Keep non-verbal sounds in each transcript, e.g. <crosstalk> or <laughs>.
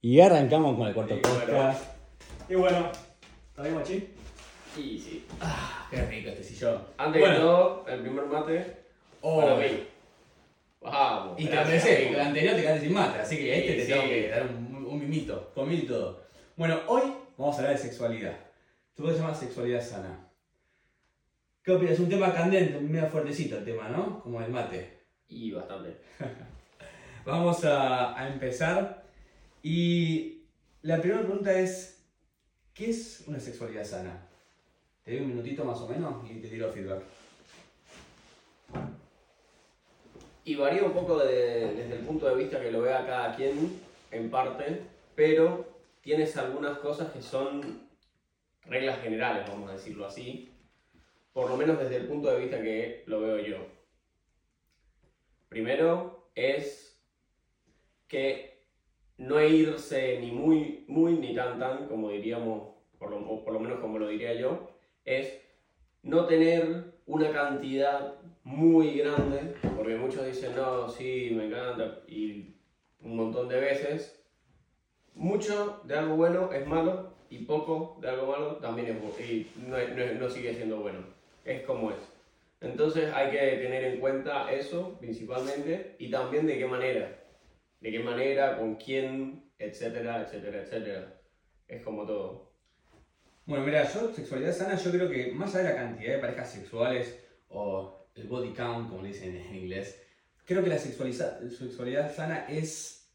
Y arrancamos con el cuarto Y bueno. podcast. Y bueno, ¿está bien, Machi? Y sí. Ah, qué rico este sillón. Antes Bueno. que todo, el primer mate Oh, para mí. Vamos. Y te gracias, avisé, amigo. que el anterior te quedaste sin mate, así que a este Sí, te sí. tengo que dar un, un mimito, comil y todo. Bueno, hoy vamos a hablar de sexualidad. Esto se llama sexualidad sana. ¿Qué opinas? Es un tema candente, medio fuertecito el tema, ¿no? Como el mate. Y bastante. <laughs> Vamos a, a empezar. Y la primera pregunta es, ¿qué es una sexualidad sana? Te doy un minutito más o menos y te tiro feedback. Y varía un poco de- desde el punto de vista que lo vea cada quien, en parte, pero tienes algunas cosas que son reglas generales, vamos a decirlo así, por lo menos desde el punto de vista que lo veo yo. Primero es que no irse ni muy, muy ni tan tan, como diríamos, por lo, por lo menos como lo diría yo, es no tener una cantidad muy grande, porque muchos dicen, no, sí, me encanta, y un montón de veces, mucho de algo bueno es malo, y poco de algo malo también es y no, no no sigue siendo bueno, es como es. Entonces hay que tener en cuenta eso principalmente, y también de qué manera, de qué manera, con quién, etcétera, etcétera, etcétera. Es como todo. Bueno, mira, yo, sexualidad sana, yo creo que más allá de la cantidad de parejas sexuales o el body count, como le dicen en inglés, creo que la sexualidad sana es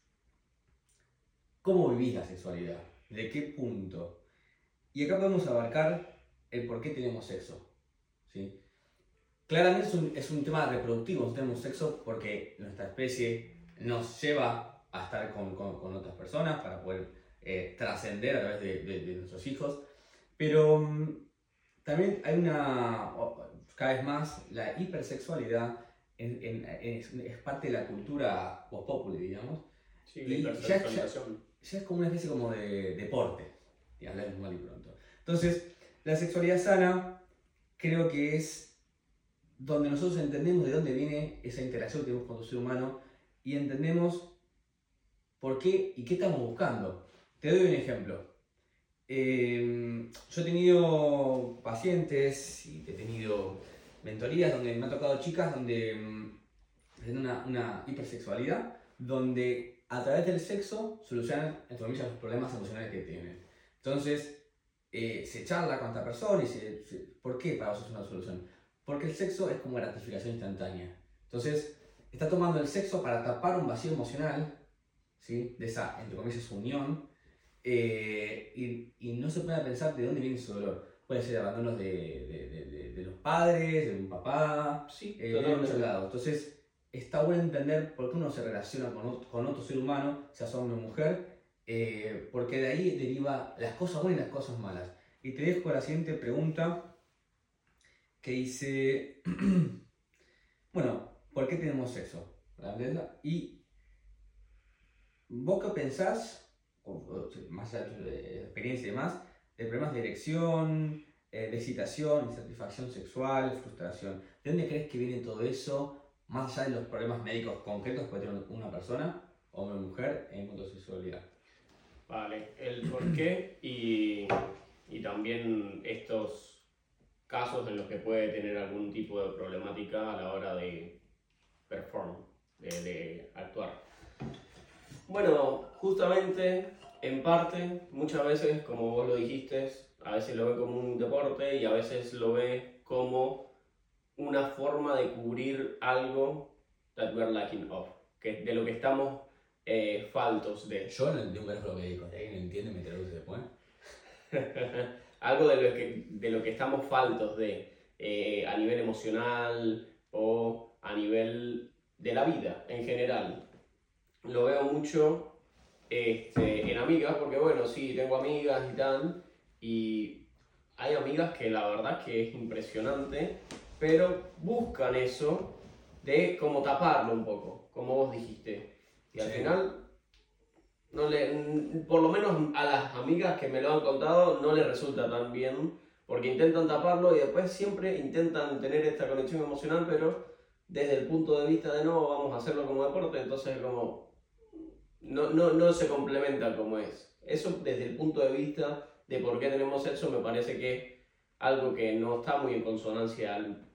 cómo vivís la sexualidad, de qué punto. Y acá podemos abarcar el por qué tenemos sexo. ¿sí? Claramente es un, es un tema reproductivo, tenemos sexo porque nuestra especie nos lleva a estar con, con- con otras personas para poder eh, trascender a través de, de- de nuestros hijos. Pero mm, también hay una, cada vez más, la hipersexualidad en- en- es, es parte de la cultura post populi, digamos. Sí, Y la ya- hipersexualización. Ya es como una especie como de deporte, y hablamos mal y pronto. Entonces, la sexualidad sana creo que es donde nosotros entendemos de dónde viene esa interacción que tenemos con el ser humano y entendemos por qué y qué estamos buscando. Te doy un ejemplo. Eh, yo he tenido pacientes y he tenido mentorías donde me han tocado chicas donde mm, tienen una, una hipersexualidad, donde a través del sexo solucionan, entre comillas, los problemas emocionales que tienen. Entonces, eh, se charla con esta persona y se, se- ¿Por qué para vos es una solución? Porque el sexo es como gratificación instantánea. Entonces, está tomando el sexo para tapar un vacío emocional, ¿sí? De esa, entre comillas, unión. eh, y, y no se puede pensar de dónde viene su dolor. Puede ser abandonos de, de- de- de- los padres, de un papá, Sí, eh, de muchos lados. Entonces, está bueno entender por qué uno se relaciona con, ot- con otro ser humano, sea hombre o mujer, eh, porque de ahí deriva las cosas buenas y las cosas malas. Y te dejo la siguiente pregunta que dice, <clears throat> bueno, ¿por qué tenemos? ¿Verdad? Y vos qué pensás, más allá de tu eh, experiencia y demás, de problemas de erección, eh, de excitación, insatisfacción sexual, frustración. ¿De dónde crees que viene todo eso? Más allá de los problemas médicos concretos que puede tener una persona, hombre o mujer, en cuanto a sexualidad. Vale, el por qué y, y también estos casos en los que puede tener algún tipo de problemática a la hora de perform, de, de actuar. Bueno, justamente, en parte, muchas veces, como vos lo dijiste, a veces lo ve como un deporte y a veces lo ve como una forma de cubrir algo that we're lacking of, que de lo que estamos eh, faltos de. Yo no un carajo lo que digo, si alguien entiende me traduce después. <laughs> Algo de lo que, de lo que estamos faltos de eh, a nivel emocional o a nivel de la vida en general. Lo veo mucho este, en amigas, porque bueno, sí, tengo amigas y tal, y hay amigas que la verdad que es impresionante, pero buscan eso de como taparlo un poco, como vos dijiste. Y al Sí. final no le, por lo menos a las amigas que me lo han contado no les resulta tan bien porque intentan taparlo y después siempre intentan tener esta conexión emocional pero desde el punto de vista de no vamos a hacerlo como deporte entonces como no, no, no se complementa como es. Eso desde el punto de vista de por qué tenemos sexo me parece que es algo que no está muy en consonancia al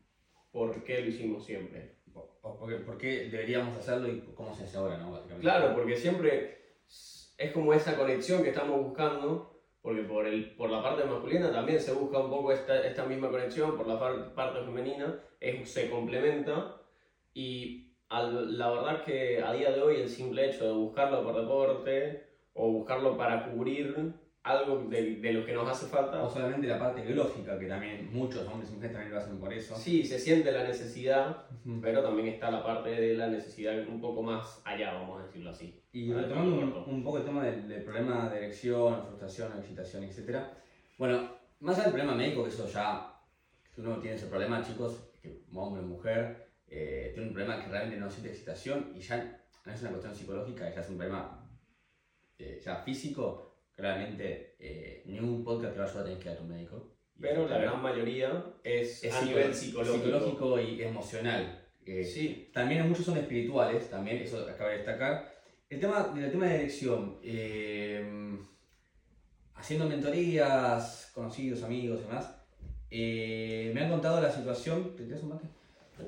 por qué lo hicimos siempre. O por, qué, por qué deberíamos hacerlo y cómo se hace ahora, ¿no? Claro, porque siempre es como esa conexión que estamos buscando, porque por, el, por la parte masculina también se busca un poco esta, esta misma conexión, por la par- parte femenina es, se complementa y al- la verdad que a día de hoy el simple hecho de buscarlo por deporte o buscarlo para cubrir algo de, de lo que nos hace falta, O solamente la parte biológica, que también muchos hombres y mujeres también lo hacen por eso. sí, se siente la necesidad, pero también está la parte de la necesidad un poco más allá, vamos a decirlo así. Y retomando un, un poco el tema del, del problema de erección, frustración, excitación, etc. Bueno, más allá del problema médico, que eso ya, que uno tiene ese problema, chicos, que hombre o mujer, eh, tiene un problema que realmente no siente excitación y ya no es una cuestión psicológica, ya es un problema eh, ya físico, claramente eh, ningún podcast te va a ayudar a tener que ir a tu médico. Pero la gran mayoría es, es a nivel psicológico. psicológico y emocional. Eh, Sí, también muchos son espirituales, también, eso acaba de destacar. El tema, el tema de elección, eh, haciendo mentorías, conocidos, amigos y demás, eh, me han contado la situación, ¿te un mate?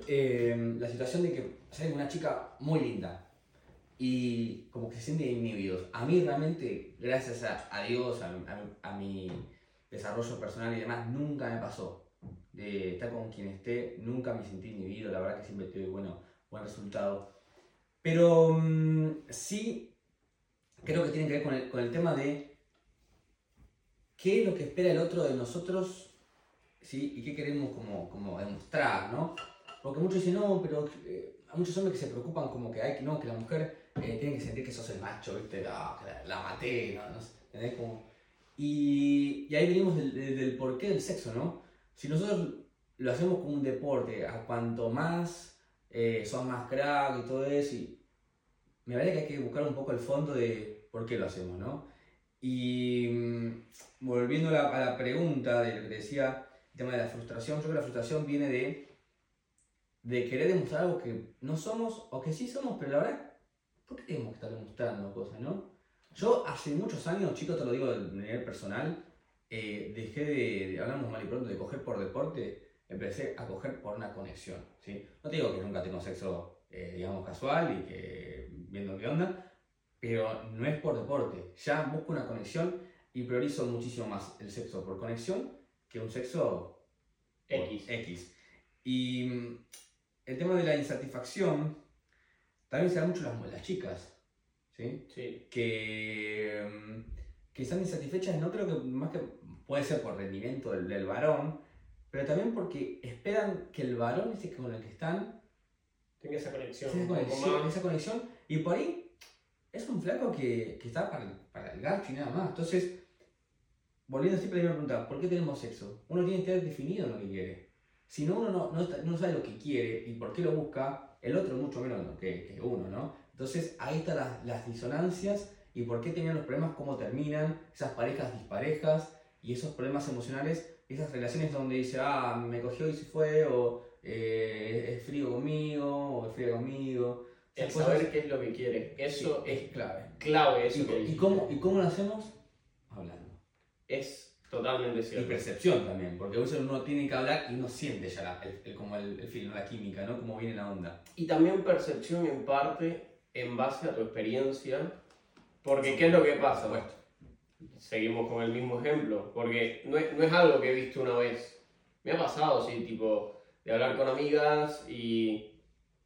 Eh, la situación de que sale una chica muy linda y como que se sienten inhibidos. A mí realmente, gracias a, Dios, a, a- a mi desarrollo personal y demás, nunca me pasó de estar con quien esté, nunca me sentí inhibido, la verdad que siempre tuve bueno, buen resultado. Pero mm, sí creo que tiene que ver con el, con el tema de qué es lo que espera el otro de nosotros ¿sí? y qué queremos como, como demostrar, ¿no? Porque muchos dicen, no, pero eh, muchos hombres que se preocupan como que hay que, no, que la mujer eh, tiene que sentir que sos el macho, ¿viste? Que la, la maté, ¿no? ¿entendés? Como- y, y ahí venimos del, del, del porqué del sexo, ¿no? Si nosotros lo hacemos como un deporte, a cuanto más eh, son más crack y todo eso, y me parece que hay que buscar un poco el fondo de por qué lo hacemos, ¿no? Y mm, volviendo a la, a la pregunta de lo que decía, el tema de la frustración, yo creo que la frustración viene de, de querer demostrar algo que no somos o que sí somos, pero la verdad, ¿por qué tenemos que estar demostrando cosas, no? Yo hace muchos años, chicos, te lo digo de nivel personal, eh, dejé de, de, hablamos mal y pronto, de coger por deporte, empecé a coger por una conexión, ¿sí? No te digo que nunca tengo sexo, eh, digamos, casual y que viendo qué onda, pero no es por deporte, ya busco una conexión y priorizo muchísimo más el sexo por conexión que un sexo X. X. Y el tema de la insatisfacción también se da mucho las, las chicas, ¿sí? Sí, que, mm, que están insatisfechas, no creo que más que puede ser por rendimiento del, del varón, pero también porque esperan que el varón ese con el que están, tenga esa conexión. esa conexión, más. esa conexión, y por ahí es un flaco que, que está para, el- para el garcho y nada más. Entonces, volviendo siempre a la misma pregunta, ¿por qué tenemos sexo? Uno tiene que estar definido en lo que quiere. Si no, uno no, no, no sabe lo que quiere y por qué lo busca, el otro mucho menos que, que uno, ¿no? Entonces ahí están las, las disonancias y por qué tenían los problemas, cómo terminan, esas parejas disparejas y esos problemas emocionales, esas relaciones donde dice, ah, me cogió y se fue, o eh, es frío conmigo, o es fría conmigo. El cosas- saber qué es lo que quiere. Eso Sí, es clave. clave. Eso ¿Y, que y cómo, ¿Y cómo lo hacemos? Hablando. Es totalmente Y cierto. percepción también, porque a veces uno tiene que hablar y uno siente ya la- el, el- como el, el feeling, la química, ¿no? Cómo viene la onda. Y también percepción en parte en base a tu experiencia. Porque, ¿qué es lo que pasa? Seguimos con el mismo ejemplo. Porque no es, no es algo que he visto una vez. Me ha pasado, sí, tipo, de hablar con amigas y.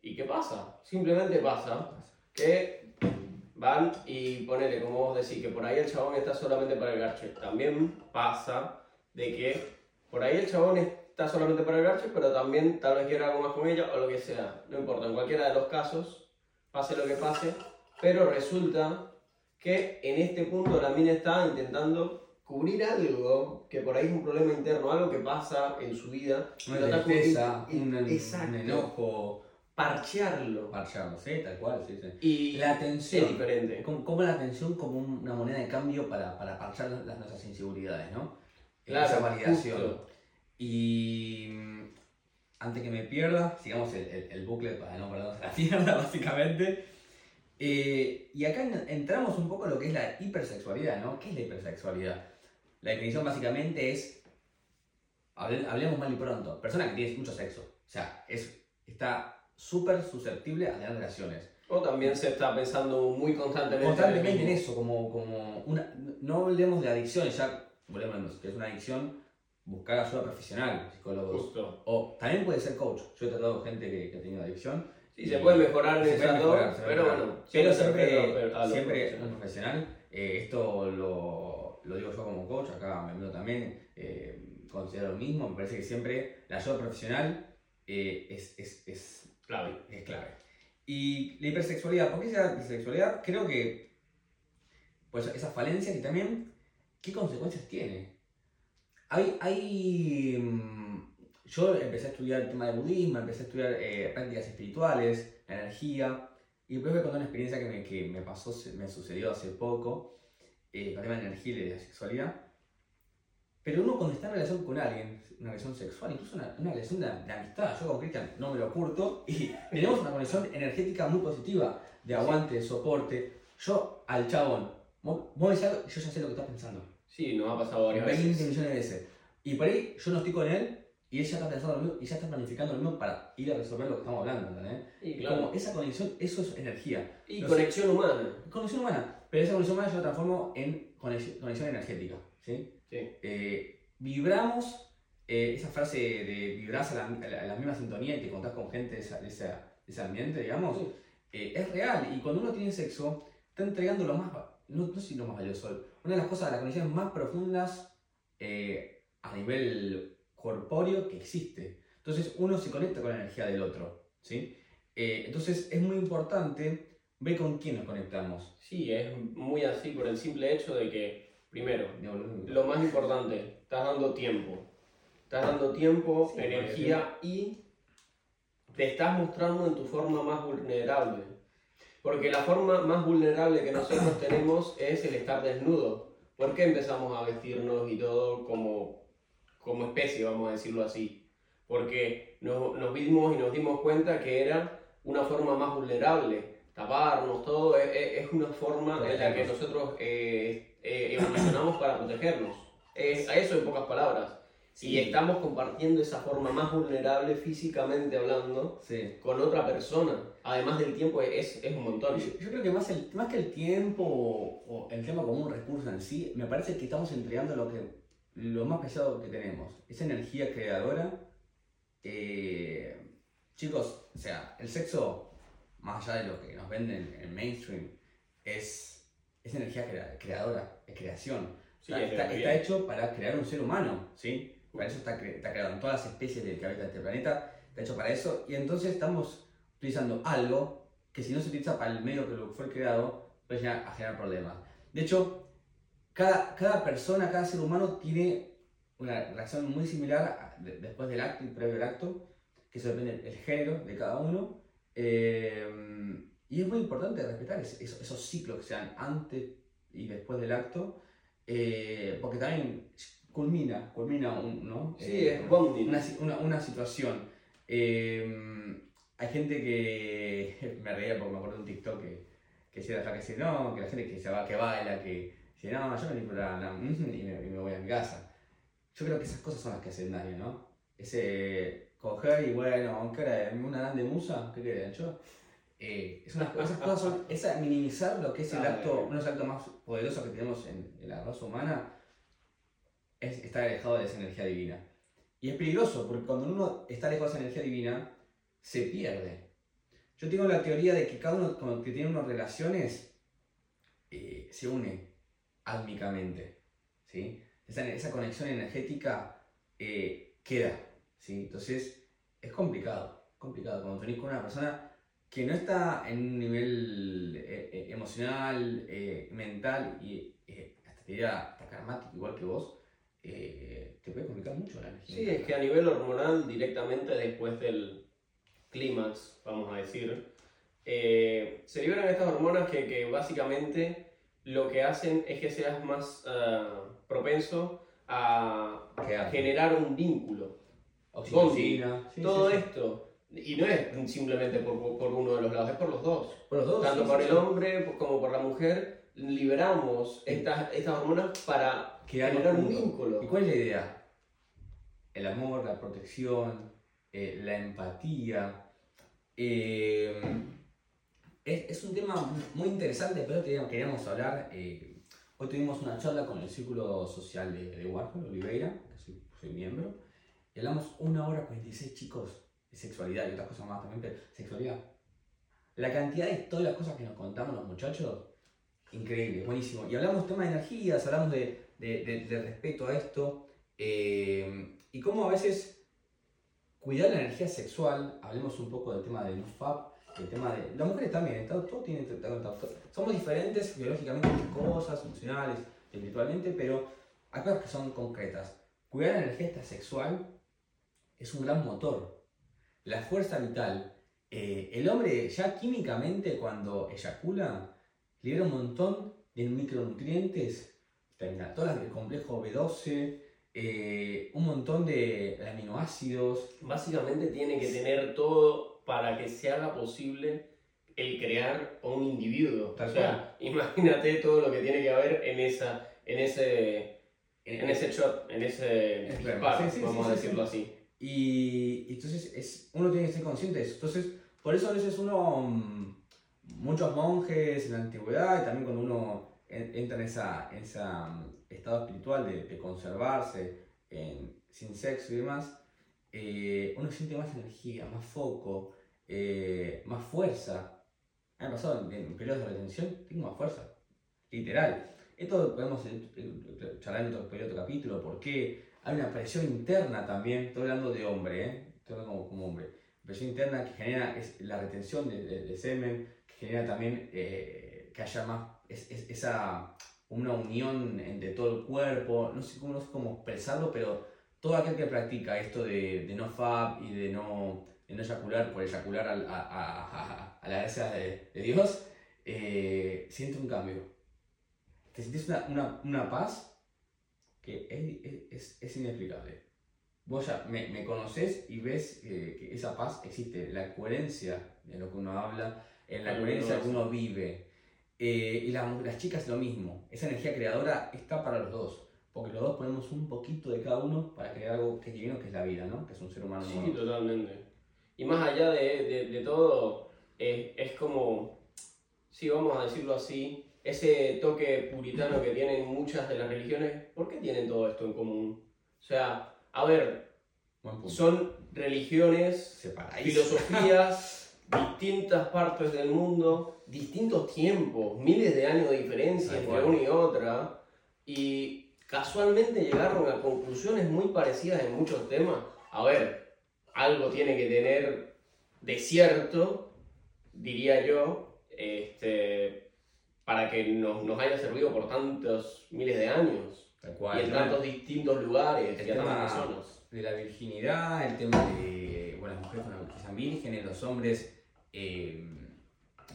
¿Y qué pasa? Simplemente pasa que van y ponele, como vos decís, que por ahí el chabón está solamente para el garche. También pasa de que por ahí el chabón está solamente para el garche, pero también tal vez quiera algo más con ella o lo que sea. No importa, en cualquiera de los casos, pase lo que pase, pero resulta que en este punto la mina está intentando cubrir algo que por ahí es un problema interno, algo que pasa en su vida. Una tristeza, un, un enojo, Parchearlo. parchado, ¿sí? Tal cual, sí, sí. Y La es atención. diferente. Como, como la atención como un- una moneda de cambio para, para parchar las, nuestras inseguridades, ¿no? Claro, Esa validación. justo. Y mm, antes que me pierda, sigamos el, el, el bucle para no perdernos la mierda, <laughs> básicamente. Eh, y acá en- entramos un poco en lo que es la hipersexualidad, ¿no? ¿Qué es la hipersexualidad? La definición básicamente es, hable- hablemos mal y pronto, persona que tiene mucho sexo. O sea, es, está súper susceptible a tener relaciones. O también se está pensando muy constantemente, Constantemente en eso, como, como una, no hablemos de adicciones, ya volvemos, que es una adicción, buscar ayuda profesional, psicólogos. Justo. O también puede ser coach. Yo he tratado gente que, que ha tenido adicción. Sí, se puede mejorar Se puede trato, mejorar, se pero mejorar. bueno, Pero siempre, siempre profesional. un profesional. Eh, esto lo, lo digo yo como coach, acá me veo también, eh, considero lo mismo. Me parece que siempre la ayuda profesional eh, es, es, es Clave. es clave. Y la hipersexualidad, ¿por qué se llama hipersexualidad? Creo que, pues esas falencias y también, ¿qué consecuencias tiene? Hay, hay, mm, yo empecé a estudiar el tema del budismo, empecé a estudiar eh, prácticas espirituales, la energía, y después voy a contar una experiencia que me, que me pasó, me sucedió hace poco, eh, con el tema de la energía y de la sexualidad. Pero uno cuando está en relación con alguien, una relación sexual, incluso una, una relación de, de amistad, yo con Cristian no me lo curto, y <laughs> tenemos una conexión energética muy positiva, de aguante, de soporte. Yo al chabón, vos, vos algo, yo ya sé lo que estás pensando. Sí, nos ha pasado varias 20 veces. millones de veces. Y por ahí yo no estoy con él, y él ya está pensando lo mismo, y ya está planificando lo mismo para ir a resolver lo que estamos hablando, ¿entendés? Y claro. Como esa conexión, eso es energía. Y conexión humana. Conexión humana, pero esa conexión humana yo la transformo en conexión, conexión energética, ¿sí? Sí. Eh, vibramos, eh, esa frase de vibrás a la, a la- a la misma sintonía y te contás con gente de, esa- de esa- de ese ambiente, digamos, Sí. eh, es real. Y cuando uno tiene sexo, está entregando lo más, no, no sé si lo más valioso, una de las cosas, las conexiones más profundas eh, a nivel corpóreo que existe. Entonces uno se conecta con la energía del otro, ¿sí? Eh, entonces es muy importante ver con quién nos conectamos. Sí, es muy así por el simple hecho de que, primero, lo más importante, estás dando tiempo. Estás dando tiempo, Sí, energía y te estás mostrando en tu forma más vulnerable. Porque la forma más vulnerable que nosotros tenemos es el estar desnudo. ¿Por qué empezamos a vestirnos y todo como, como especie, vamos a decirlo así? Porque nos, nos vimos y nos dimos cuenta que era una forma más vulnerable. Taparnos, todo, es, es- una forma en la que nosotros eh, eh, evolucionamos para protegernos. Es, a eso en pocas palabras. Sí. Y estamos compartiendo esa forma más vulnerable físicamente hablando Sí. con otra persona. Además del tiempo es, es un montón. Yo, yo creo que más, el, más que el tiempo o, o el tema como un recurso en sí, me parece que estamos entregando lo, que, lo más preciado que tenemos, esa energía creadora. Eh, chicos, o sea, el sexo, más allá de lo que nos venden en mainstream, es, es energía crea- creadora, es creación. Sí, está, es está- está hecho para crear un ser humano, ¿sí? Para eso está, cre- está creado en todas las especies de que habitan este planeta, está hecho para eso, y entonces estamos utilizando algo que si no se utiliza para el medio que fue creado, puede llegar a generar problemas. De hecho, cada, cada persona, cada ser humano tiene una reacción muy similar a- de- después del acto y previo al acto, que eso depende del género de cada uno. Eh, y es muy importante respetar esos, esos ciclos que sean antes y después del acto, eh, porque también culmina, culmina un, ¿no? Sí, Eh, es bonding. una, una, una situación. Eh, hay gente que <laughs> me reía porque me acuerdo de un TikTok que, que decía la que dice, no, que la gente que se va, que baila, que dice, no, yo me limpio la, la- y, me, y me voy a mi casa. Yo creo que esas cosas son las que hacen daño, ¿no? Ese coger y bueno, ¿qué hora es? ¿Una de musa? ¿Qué creen yo? Eh, es esas cosas son, minimizar lo que es el Ah, acto, uno de los actos más poderosos que tenemos en, en la raza humana, es estar alejado de esa energía divina. Y es peligroso, porque cuando uno está alejado de esa energía divina, se pierde. Yo tengo la teoría de que cada uno el que tiene unas relaciones eh, se une álmicamente. ¿sí? Esa, esa conexión energética eh, queda. ¿Sí? Entonces es complicado, complicado cuando tenés con una persona que no está en un nivel eh, eh, emocional, eh, mental y eh, hasta te diría hasta karmático igual que vos, eh, te puede complicar mucho la energía. Sí, es que a nivel hormonal, directamente después del clímax, vamos a decir, eh, se liberan estas hormonas que, que básicamente lo que hacen es que seas más ah, propenso a generar un vínculo. Oxitocina. Sí, Todo sí, esto Y no es simplemente por, por uno de los lados, es por los dos. Por los dos. Tanto por el hombre como por la mujer, liberamos estas, estas hormonas para generar un vínculo. ¿Y cuál es la idea? El amor, la protección, eh, la empatía. eh, es, es un tema muy interesante, pero queríamos, queríamos hablar. eh, hoy tuvimos una charla con el Círculo Social de, de Warhol, Oliveira, que soy, soy miembro, y hablamos una hora 46 chicos de sexualidad y otras cosas más también, pero sexualidad. La cantidad de historias, cosas que nos contamos los muchachos, increíble, buenísimo. Y hablamos tema de energías, hablamos de, de, de- de a esto, eh, y cómo a veces cuidar la energía sexual, hablemos un poco del tema del NoFap, el tema de... Las mujeres también, todo, todo tiene... todo- todo- somos diferentes biológicamente en cosas, emocionales, espiritualmente, pero hay cosas que son concretas. Cuidar la energía sexual es un gran motor. La fuerza vital. eh, el hombre ya químicamente cuando eyacula libera un montón de micronutrientes, termina todo el complejo B12, eh, un montón de aminoácidos. Básicamente tiene que tener todo para que se haga posible el crear a un individuo. Tal o sea, imagínate todo lo que tiene que haber en esa, en ese, en ese shot, en ese disparo, Sí, sí, vamos sí, a decirlo así. Y, y entonces es, uno tiene que ser consciente de eso. Entonces, por eso a veces uno, mm, muchos monjes en la antigüedad y también cuando uno en- entra en esa, en esa mm, estado espiritual de, de conservarse en- sin sexo y demás, eh, uno siente más energía, más foco, eh, más fuerza. Me ha pasado en, en periodos de retención, tengo más fuerza, literal. Esto podemos eh, eh, charlar en otro, en otro capítulo, por qué hay una presión interna también, estoy hablando de hombre, ¿eh? estoy hablando como, como hombre, presión interna que genera es la retención de, de- de semen, que genera también eh, que haya más, es, es- esa, una unión entre todo el cuerpo, no sé cómo, no sé cómo expresarlo, pero todo aquel que practica esto de, de no fab y de no, de no eyacular por eyacular a, a- a- a la gracia de, de Dios, eh, siente un cambio. Te sientes una, una, una paz que es, es, es inexplicable. Vos ya me, me conocés y ves eh, que esa paz existe, la coherencia de lo que uno habla, en la Algo coherencia que nuevo. uno vive. Eh, y la- las chicas lo mismo, esa energía creadora está para los dos, porque los dos ponemos un poquito de cada uno para crear algo que es divino, que es la vida, ¿no? Que es un ser humano Sí, totalmente. Y más allá de, de- de todo, eh, es como, sí, vamos a decirlo así, ese toque puritano que tienen muchas de las religiones, ¿por qué tienen todo esto en común? O sea, a ver, son religiones, Separadísimos. filosofías, <laughs> distintas partes del mundo, distintos tiempos, miles de años de diferencia entre una y otra, y casualmente llegaron a conclusiones muy parecidas en muchos temas. A ver, algo tiene que tener de cierto, diría yo, este, para que nos, nos haya servido por tantos miles de años, Tal y cual. en tantos distintos lugares, El y a tantas personas. de la virginidad, el tema de bueno, las mujeres que sean vírgenes, los hombres eh,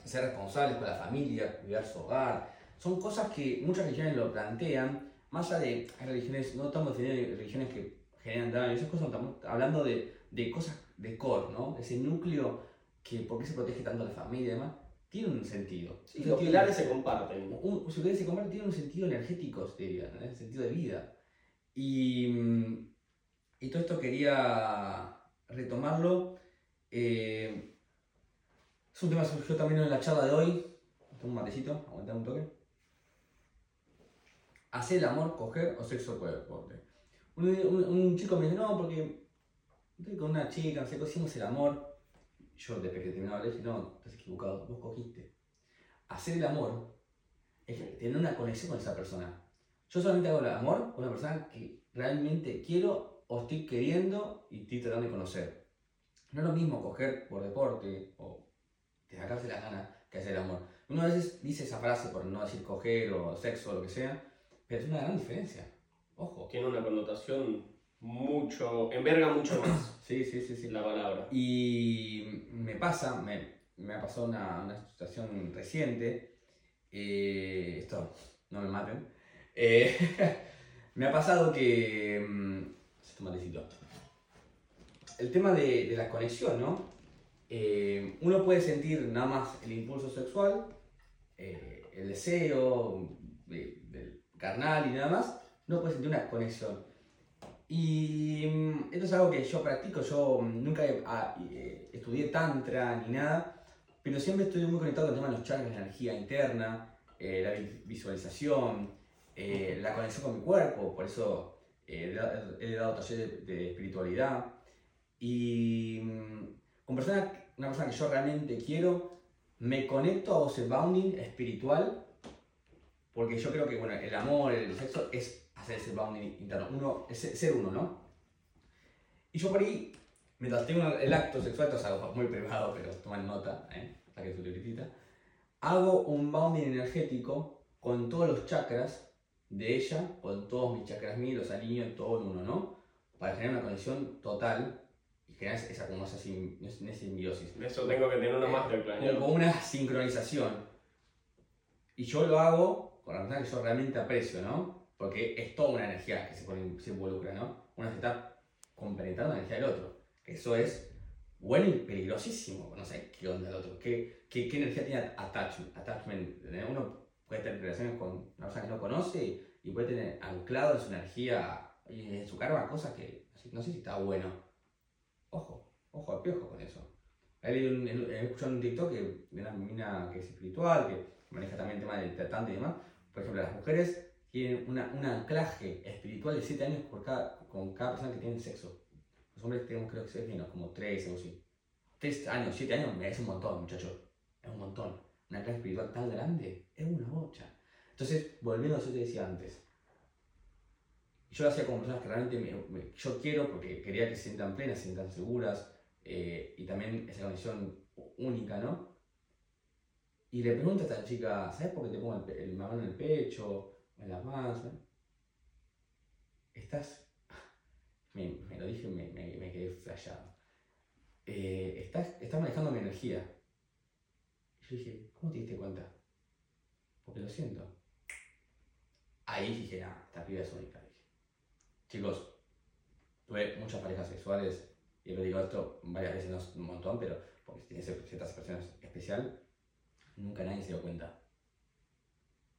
ser responsables con la familia, cuidar su hogar. Son cosas que muchas religiones lo plantean, más allá de hay religiones, no estamos defendiendo religiones que generan daño, esas cosas estamos hablando de, de cosas de core, ¿no? Ese núcleo que por qué se protege tanto a la familia y demás, tiene un sentido. Sí, Un los sentido- pilares se comparten. un, si ustedes se compran, tiene un sentido energético, te diría, ¿no? un sentido de vida. Y, mm, y todo esto quería retomarlo. eh, es un tema que surgió también en la charla de hoy. Tomo un matecito, aguantar un toque. ¿Hacer el amor, coger o sexo por deporte? Un, un- un chico me dice, no, porque estoy con una chica, no sé, hicimos el amor. Yo después que terminaba le dije, no, estás equivocado, vos cogiste. Hacer el amor es tener una conexión con esa persona. Yo solamente hago el amor con una persona que realmente quiero o estoy queriendo y estoy tratando de conocer. No es lo mismo coger por deporte o de sacarse la gana que hacer el amor. Uno a veces dice esa frase por no decir coger o sexo o lo que sea, pero es una gran diferencia. Ojo. Tiene una connotación mucho, enverga mucho más <clears throat> Sí, sí, sí, sí. la palabra. Y me pasa, me, me ha pasado una, una situación reciente, eh, esto, no me maten, eh, <laughs> me ha pasado que... mm, este matecito. El tema de, de la conexión, ¿no? eh, uno puede sentir nada más el impulso sexual, el deseo de- del carnal y nada más, no puede sentir una conexión. Y mm, esto es algo que yo practico, yo mm, nunca he- ah, eh, estudié tantra ni nada, pero siempre estoy muy conectado con el tema de los chakras, la energía interna, eh, la vi- visualización, eh, la conexión con mi cuerpo, por eso eh, he dado talleres de, de espiritualidad. Y mm, con personas, una persona que yo realmente quiero, me conecto a ese bounding espiritual, porque yo creo que bueno, el amor, el sexo es hacer ese bounding interno, uno, es ser uno, ¿no? Y yo por ahí, mientras tengo el acto sexual, esto es algo muy privado, pero tomen nota, ¿eh? Saque su libretita, hago un bounding energético con todos los chakras de ella, con todos mis chakras míos, los alineo en todo en uno, ¿no? Para generar una conexión total y generar esa, como esa, sim- esa simbiosis. Eso tengo que tener una masterclass. Como, como una sincronización. Y yo lo hago con la persona que yo realmente aprecio, ¿no? Porque es toda una energía que se, pone- se involucra, ¿no? Una se está compenetrando la energía del otro. Eso es bueno y peligrosísimo. No sé qué onda el otro. ¿Qué, qué, qué energía tiene attachment? attachment. Uno puede tener relaciones con una persona que no conoce y puede tener anclado en su energía y en su karma cosas que no sé si está bueno. Ojo, ojo al piojo con eso. He escuchado un TikTok que de una mina que es espiritual, que maneja también el tema del tratante y demás. Por ejemplo, las mujeres tienen una, un anclaje espiritual de 7 años por cada, con cada persona que tiene sexo. Los hombres tenemos creo que es menos, como 3 o así. 3 años, 7 años es un montón, muchachos. Es un montón. Un anclaje espiritual tan grande es una bocha. Entonces, volviendo a lo que te decía antes. Yo lo hacía con personas que realmente me- me- yo quiero porque quería que se sientan plenas, se sientan seguras, eh, y también esa conexión única, ¿no? Y le pregunto a esta chica, ¿sabes por qué te pongo el, el en el pecho, en la panza? Estás, <laughs> me, me lo dije me, me, quedé flashado. Eh, estás, estás manejando mi energía. Y yo dije, ¿cómo te diste cuenta? Porque lo siento. Ahí dije, ah, esta piba es única. Dije. Chicos, tuve muchas parejas sexuales y lo digo esto varias veces, no un montón, pero porque tiene cier- ciertas situaciones especial, nunca nadie se dio cuenta.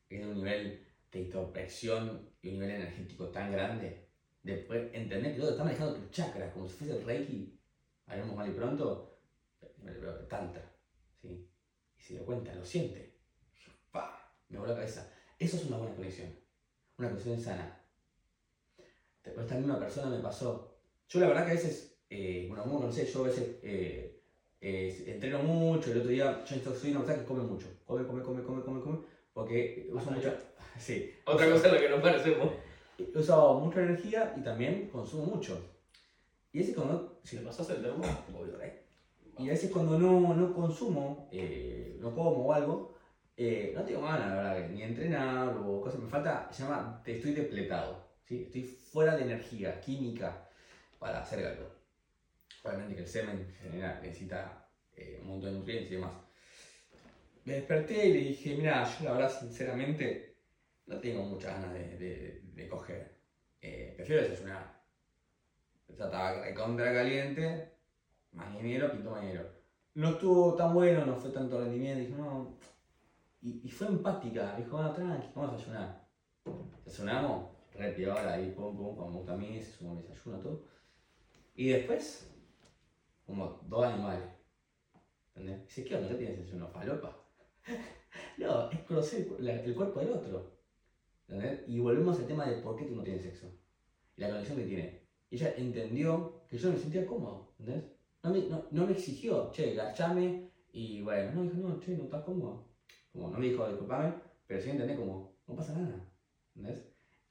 Es un nivel de introspección y un nivel energético tan grande de poder entender que todo está manejando tus chakras, como si fuese el Reiki, haremos mal y pronto, tantra, ¿sí? Y se dio cuenta, lo siente. ¡Pah! Me voló la cabeza. Eso es una buena conexión, una conexión sana. Después esta misma persona me pasó. Yo la verdad que a veces, eh, bueno, no sé, yo a veces eh, eh, entreno mucho, el otro día, yo soy una persona que come mucho, come, come, come, come, come, come, porque uso mucha, <laughs> sí, Otra cosa en la que nos parecemos. <laughs> uso mucha energía y también consumo mucho. Y a veces cuando, Si le pasas el termo, obvio, ¿eh? Y a veces cuando no, no consumo, eh, no como o algo, eh, no tengo ganas, la verdad, ni entrenar o cosas. Me falta, se llama, estoy depletado, ¿sí? Estoy fuera de energía química para hacer algo. Obviamente que el semen genera, necesita eh, un montón de nutrientes y demás. Me desperté y le dije, mira, yo la verdad, sinceramente, no tengo muchas ganas de, coger. Eh, prefiero desayunar. Estaba caliente, mañanero, pinto mañanero. No estuvo tan bueno, no fue tanto rendimiento, dije, no. Y, fue empática, dijo, bueno, tranqui, vamos a desayunar. Desayunamos, re piola, ahí, pum, pum, como me gusta a mí, se sumó mi desayuno, todo. Y después, como dos animales. ¿Entendés? Dice, ¿qué onda? ¿Qué tienes? ¿Es una falopa? <laughs> no, es conocer el, la- el cuerpo del otro. ¿Entendés? Y volvemos al tema de por qué tú no tienes sexo. Y la conexión que tiene. Ella entendió que yo no me sentía cómodo. ¿Entendés? No me, no, no me exigió, che, garchame. Y bueno, no dijo, no, che, no estás cómodo. Como no me dijo, disculpame, pero sí entendés como, no pasa nada. ¿Entendés?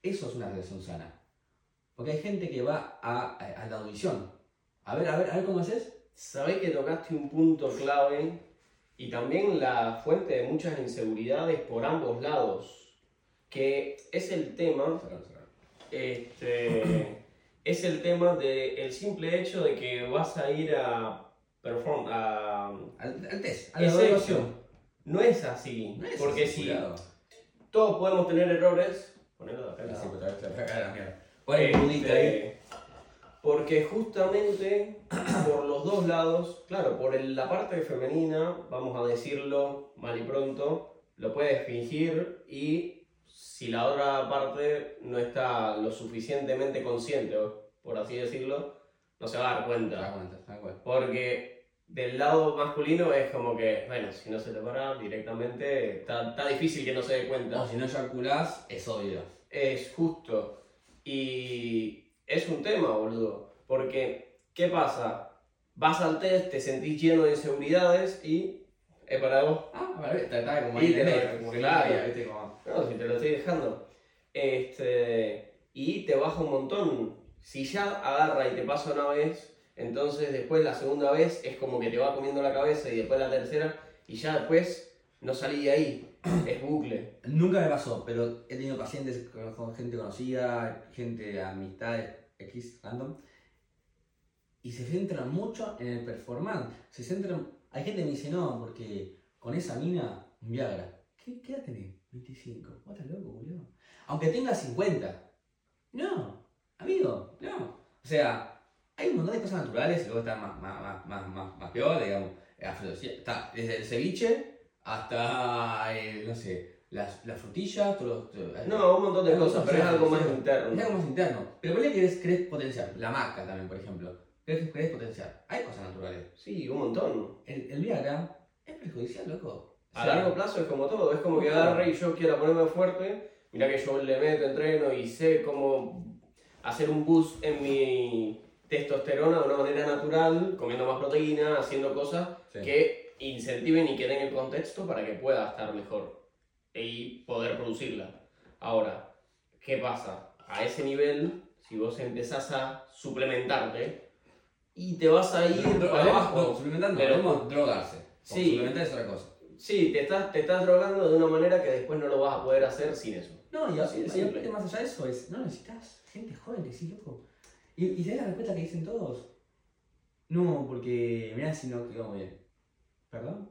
Eso es una relación sana. Porque hay gente que va a, a, a la audición. A ver, a ver, a ver cómo haces. Sabés que tocaste un punto clave y también la fuente de muchas inseguridades por ambos lados, que es el tema, este, es el tema del simple hecho de que vas a ir a perform, a... Al, al test, a la evaluación. No es así, No es porque así, si cuidado. todos podemos tener errores, ponelo de acá Sí, la mierda. Pon el nudito ahí. Porque justamente por los dos lados, claro, por el- la parte femenina, vamos a decirlo mal y pronto, lo puedes fingir y si la otra parte no está lo suficientemente consciente, por así decirlo, no se va a dar Te das cuenta. cuenta, tal cual. Porque del lado masculino es como que, bueno, si no se te para directamente, está, está difícil que no se dé cuenta. O si no eyaculás, es obvio. Es justo. Y es un tema, boludo. Porque, ¿qué pasa? Vas al test, te sentís lleno de inseguridades y es para vos. Ah, a ver, trataba como Y ahí te lo- como claro. viste, como... No, si te lo estoy dejando. Este, y te baja un montón. Si ya agarra y te pasa una vez, entonces después la segunda vez es como que te va comiendo la cabeza y después la tercera y ya después no salí de ahí. Es bucle. Nunca me pasó, pero he tenido pacientes con gente conocida, gente de amistades X random, y se centran mucho en el performance. Se centran. Hay gente que me dice, no, porque con esa mina, un Viagra. ¿Qué, qué edad tenés? 25. ¿Vos estás loco, boludo? Aunque tengas 50. No, amigo, no. O sea, hay un montón de cosas naturales y luego están más, más, más, más, más, más peor, digamos. Está desde el ceviche hasta, el, no sé, las, las frutillas, todos los- No, un montón de cosas, pero es algo más interno. Es algo más interno. Pero ¿cuál es que querés, potenciar? La maca también, por ejemplo. ¿Querés, querés potenciar? Hay cosas naturales. Sí, un montón. El, el Viagra es perjudicial, loco. A largo plazo es como todo, es como que agarre y yo quiera ponerme fuerte, mira que yo le meto, entreno y sé cómo hacer un boost en mi testosterona de una manera natural, comiendo más proteína, haciendo cosas Sí. que incentiven y que den el contexto para que pueda estar mejor y poder producirla. Ahora, ¿qué pasa? A ese nivel, si vos empezás a suplementarte y te vas a ir Dro- para hablemos- abajo, no, suplementar no, pero- drogarse. Sí. Suplementar es otra cosa. Sí, te estás, te estás drogando de una manera que después no lo vas a poder hacer sin eso. No, y, Así y aparte más allá de eso es, no necesitas gente joven sí, loco. Y, y te das la respuesta que dicen todos. No, porque mirá si no quedó muy bien. ¿Perdón?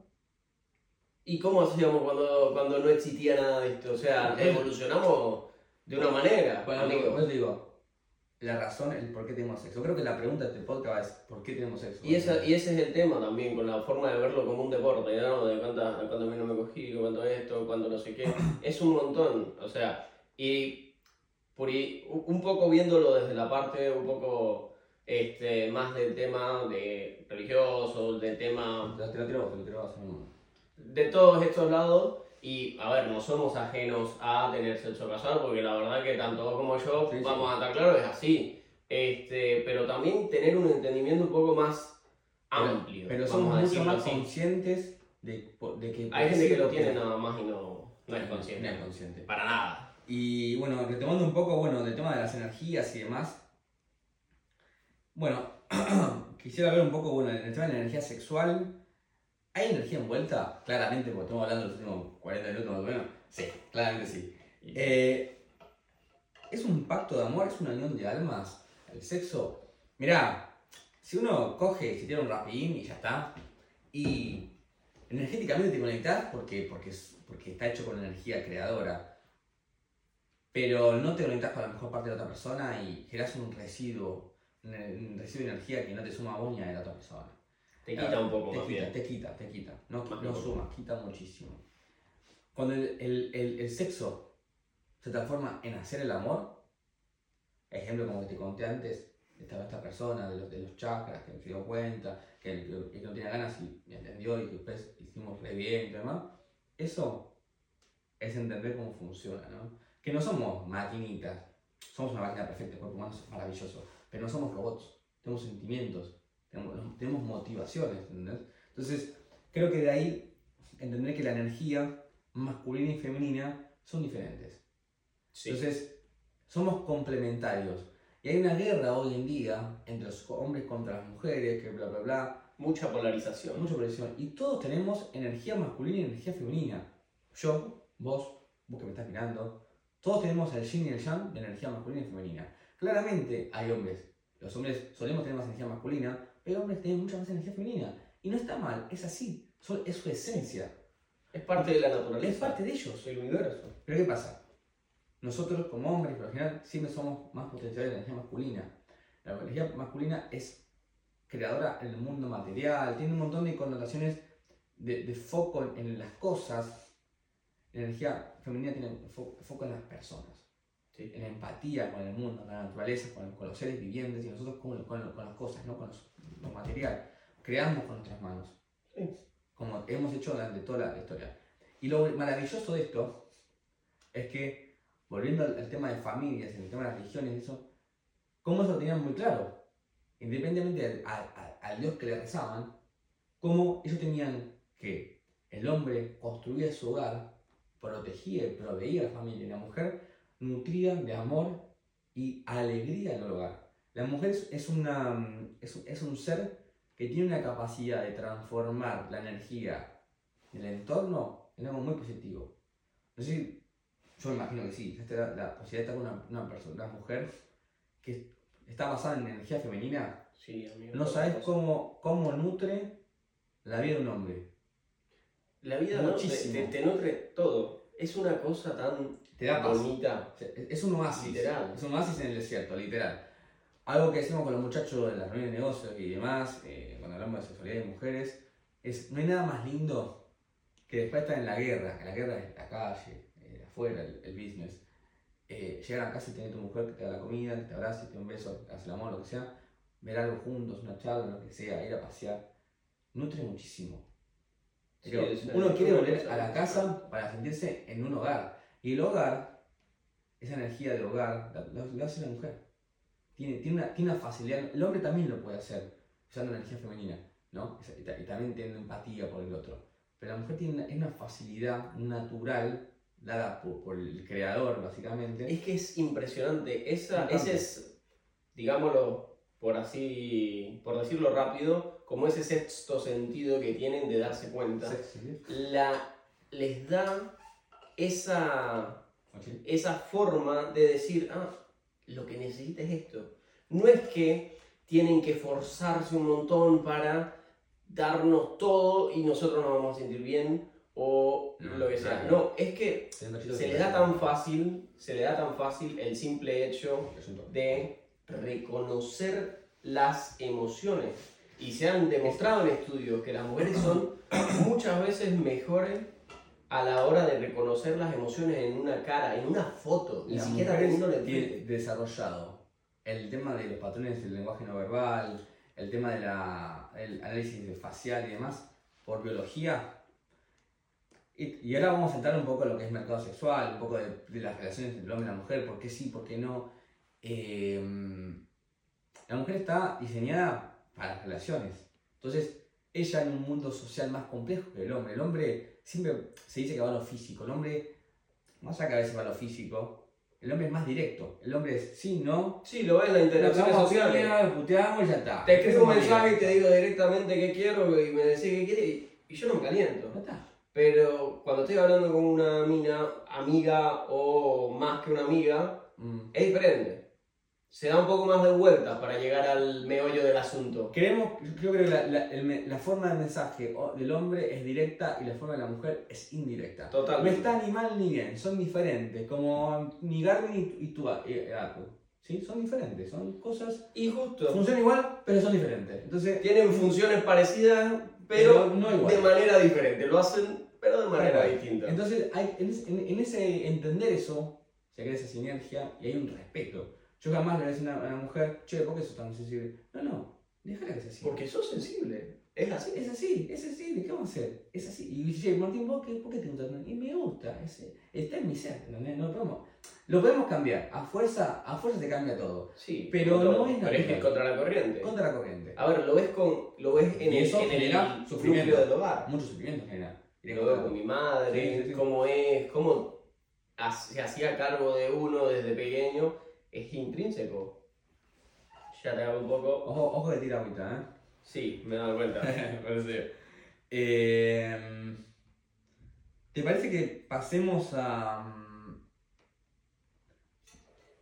¿Y cómo hacíamos cuando, cuando no existía nada de esto? O sea, evolucionamos de una manera. Bueno, amigo. pues digo, la razón, el por qué tenemos sexo. Creo que la pregunta de este podcast es ¿por qué tenemos sexo? Y, esa, y ese es el tema también, con la forma de verlo como un deporte, ¿no? De cuántas cuánto no me cogí, cuánto esto, cuánto no sé qué. <coughs> Es un montón, o sea, y por un poco viéndolo desde la parte un poco este, más del tema de religioso, del tema Te lo vos, te lo no. de todos estos lados y a ver, no somos ajenos a tener sexo casual porque la verdad que tanto vos como yo, Sí, sí. vamos a estar claros, es así. Este, pero también tener un entendimiento un poco más amplio. Pero vamos somos mucho más así. conscientes de, de que... Hay gente que lo sí, tiene nada más y no, no es No consciente. es consciente. Para nada. Y bueno, retomando un poco, bueno, del tema de las energías y demás. Bueno, <clears throat> quisiera ver un poco, bueno, en el tema de la energía sexual. ¿Hay energía envuelta? Claramente, porque estamos hablando de los últimos 40 minutos más o menos. Sí, claramente sí. Eh, ¿Es un pacto de amor? ¿Es una unión de almas? ¿El sexo? Mirá, si uno coge, si tiene un rapidín y ya está, y energéticamente te conectás porque, porque, porque está hecho con energía creadora, pero no te conectás con la mejor parte de la otra persona y generas un residuo, de energía que no te suma a vos ni a la otra persona. Te quita un poco te más quita, bien. Te quita, te quita. No, Más no suma, quita muchísimo. Cuando el, el- el- el sexo se transforma en hacer el amor, ejemplo como que te conté antes, estaba esta persona de los, de los chakras que se dio cuenta, que, que no tenía ganas y me entendió y que después hicimos re bien y demás, eso es entender cómo funciona, ¿no? Que no somos maquinitas, somos una máquina perfecta, el cuerpo humano es maravilloso, pero no somos robots, tenemos sentimientos, tenemos, tenemos motivaciones, ¿entendés? Entonces, creo que de ahí entender que la energía masculina y femenina son diferentes. Sí. Entonces, somos complementarios. Y hay una guerra hoy en día entre los hombres contra las mujeres, que bla, bla, bla, Mucha polarización. mucha presión. Y todos tenemos energía masculina y energía femenina. Yo, vos, vos que me estás mirando, todos tenemos el yin y el yang de energía masculina y femenina. Claramente hay hombres. Los hombres solemos tener más energía masculina, pero hombres tienen mucha más energía femenina. Y no está mal, es así. Es su esencia. Es parte de la naturaleza. Es parte de ellos. del universo. Pero ¿qué pasa? Nosotros como hombres, por lo general, siempre somos más potenciales de energía masculina. La energía masculina es creadora en el mundo material, tiene un montón de connotaciones de, de foco en, las cosas. La energía femenina tiene foco en las personas, en la empatía con el mundo, con la naturaleza, con, con los seres vivientes y nosotros con, con, las cosas, ¿no? con los, lo material. Creamos con nuestras manos, como hemos hecho durante toda la historia. Y lo maravilloso de esto es que, volviendo al, tema de familias, el tema de las religiones, eso, cómo eso lo tenían muy claro. Independientemente al Dios que le rezaban, cómo ellos tenían que el hombre construía su hogar, protegía y proveía a la familia, y la mujer nutría de amor y alegría el hogar. La mujer es, una, es, es un ser que tiene una capacidad de transformar la energía del entorno en algo muy positivo. No sé yo imagino que sí, la, la posibilidad de estar con una, una, persona, una mujer que está basada en energía femenina, sí, amigo, no sabes cómo, cómo nutre la vida de un hombre. La vida te, te, nutre todo. Es una cosa tan bonita. Es un oasis. Literal. Es un oasis en el desierto, literal. Algo que decimos con los muchachos en las reuniones de negocios y demás, eh, cuando hablamos de sexualidad de mujeres, es no hay nada más lindo que después estar en la guerra, en la guerra de la calle, eh, afuera, el, business. Eh, llegar a casa y tener tu mujer que te da la comida, que te abrace, te da un beso, que hace el amor, lo que sea, ver algo juntos, una charla, lo que sea, ir a pasear, nutre muchísimo. Pero uno quiere volver a la casa para sentirse en un hogar. Y el hogar, esa energía del hogar, la, hace la mujer. Tiene, tiene, una, tiene una facilidad. El hombre también lo puede hacer, usando energía femenina, ¿no? Y, también tiene empatía por el otro. Pero la mujer tiene una, una facilidad natural dada por, el creador, básicamente. Es que es impresionante. Esa, ese es, digámoslo, por así, por decirlo rápido, como ese sexto sentido que tienen de darse cuenta, la, les da esa, esa forma de decir, ah, lo que necesita es esto. No es que tienen que forzarse un montón para darnos todo y nosotros nos vamos a sentir bien o lo que sea. No, es que se le da tan fácil, se le da tan fácil el simple hecho de reconocer las emociones. Y se han demostrado en estudios que las mujeres son muchas veces mejores a la hora de reconocer las emociones en una cara, en una foto, ni siquiera tiene desarrollado el tema de los patrones del lenguaje no verbal, el tema del análisis facial y demás, por biología. Y, ahora vamos a entrar un poco a lo que es mercado sexual, un poco de, las relaciones entre el hombre y la mujer, por qué sí, por qué no. Eh, la mujer está diseñada para las relaciones. Entonces, ella en un mundo social más complejo que el hombre. El hombre siempre se dice que va a lo físico. El hombre, más allá que a veces va a lo físico, el hombre es más directo. El hombre es sí, no. Sí, lo ves en la interacción social. puteamos y ya está. Te escribo un mensaje y te digo directamente qué quiero y me decís qué quieres y, yo no me caliento. está. Pero cuando estoy hablando con una mina, amiga o más que una amiga, mm. es diferente se da un poco más de vueltas para llegar al meollo del asunto. Queremos, yo creo que la, la, forma de mensaje del hombre es directa y la forma de la mujer es indirecta. Totalmente. No está ni mal ni bien, son diferentes, como ni Garvin y, tu ¿Sí? Son diferentes, son cosas. Y justo. Funcionan igual, pero son diferentes. Entonces, Tienen funciones parecidas, pero, no igual. de manera diferente. Lo hacen, pero de manera distinta. Entonces, hay, en, en, ese entender eso, se crea esa sinergia y hay un respeto. Yo jamás le voy a decir a una, mujer, che, ¿por qué sos tan sensible? No, no, déjala que sea así. Porque sos sensible. Es así. Es así, es así, ¿de qué vamos a hacer? Es así. Y dice, Martín, ¿por qué, ¿por qué te gusta? Y me gusta, está en mi ser, ¿no? lo podemos, lo podemos cambiar. A fuerza, a fuerza te cambia todo. Sí, pero no es Pero es que contra la corriente. Contra la corriente. A ver, lo ves, con, lo ves en, el, en el sufrimiento del hogar. Mucho sufrimiento genera. Lo veo con mi madre, cómo es, cómo se hacía cargo de uno desde pequeño, es intrínseco ya te hago un poco. Ojo, ojo de tira agüita, ¿eh? Sí, me he dado cuenta. <laughs> eh, ¿Te parece que pasemos a,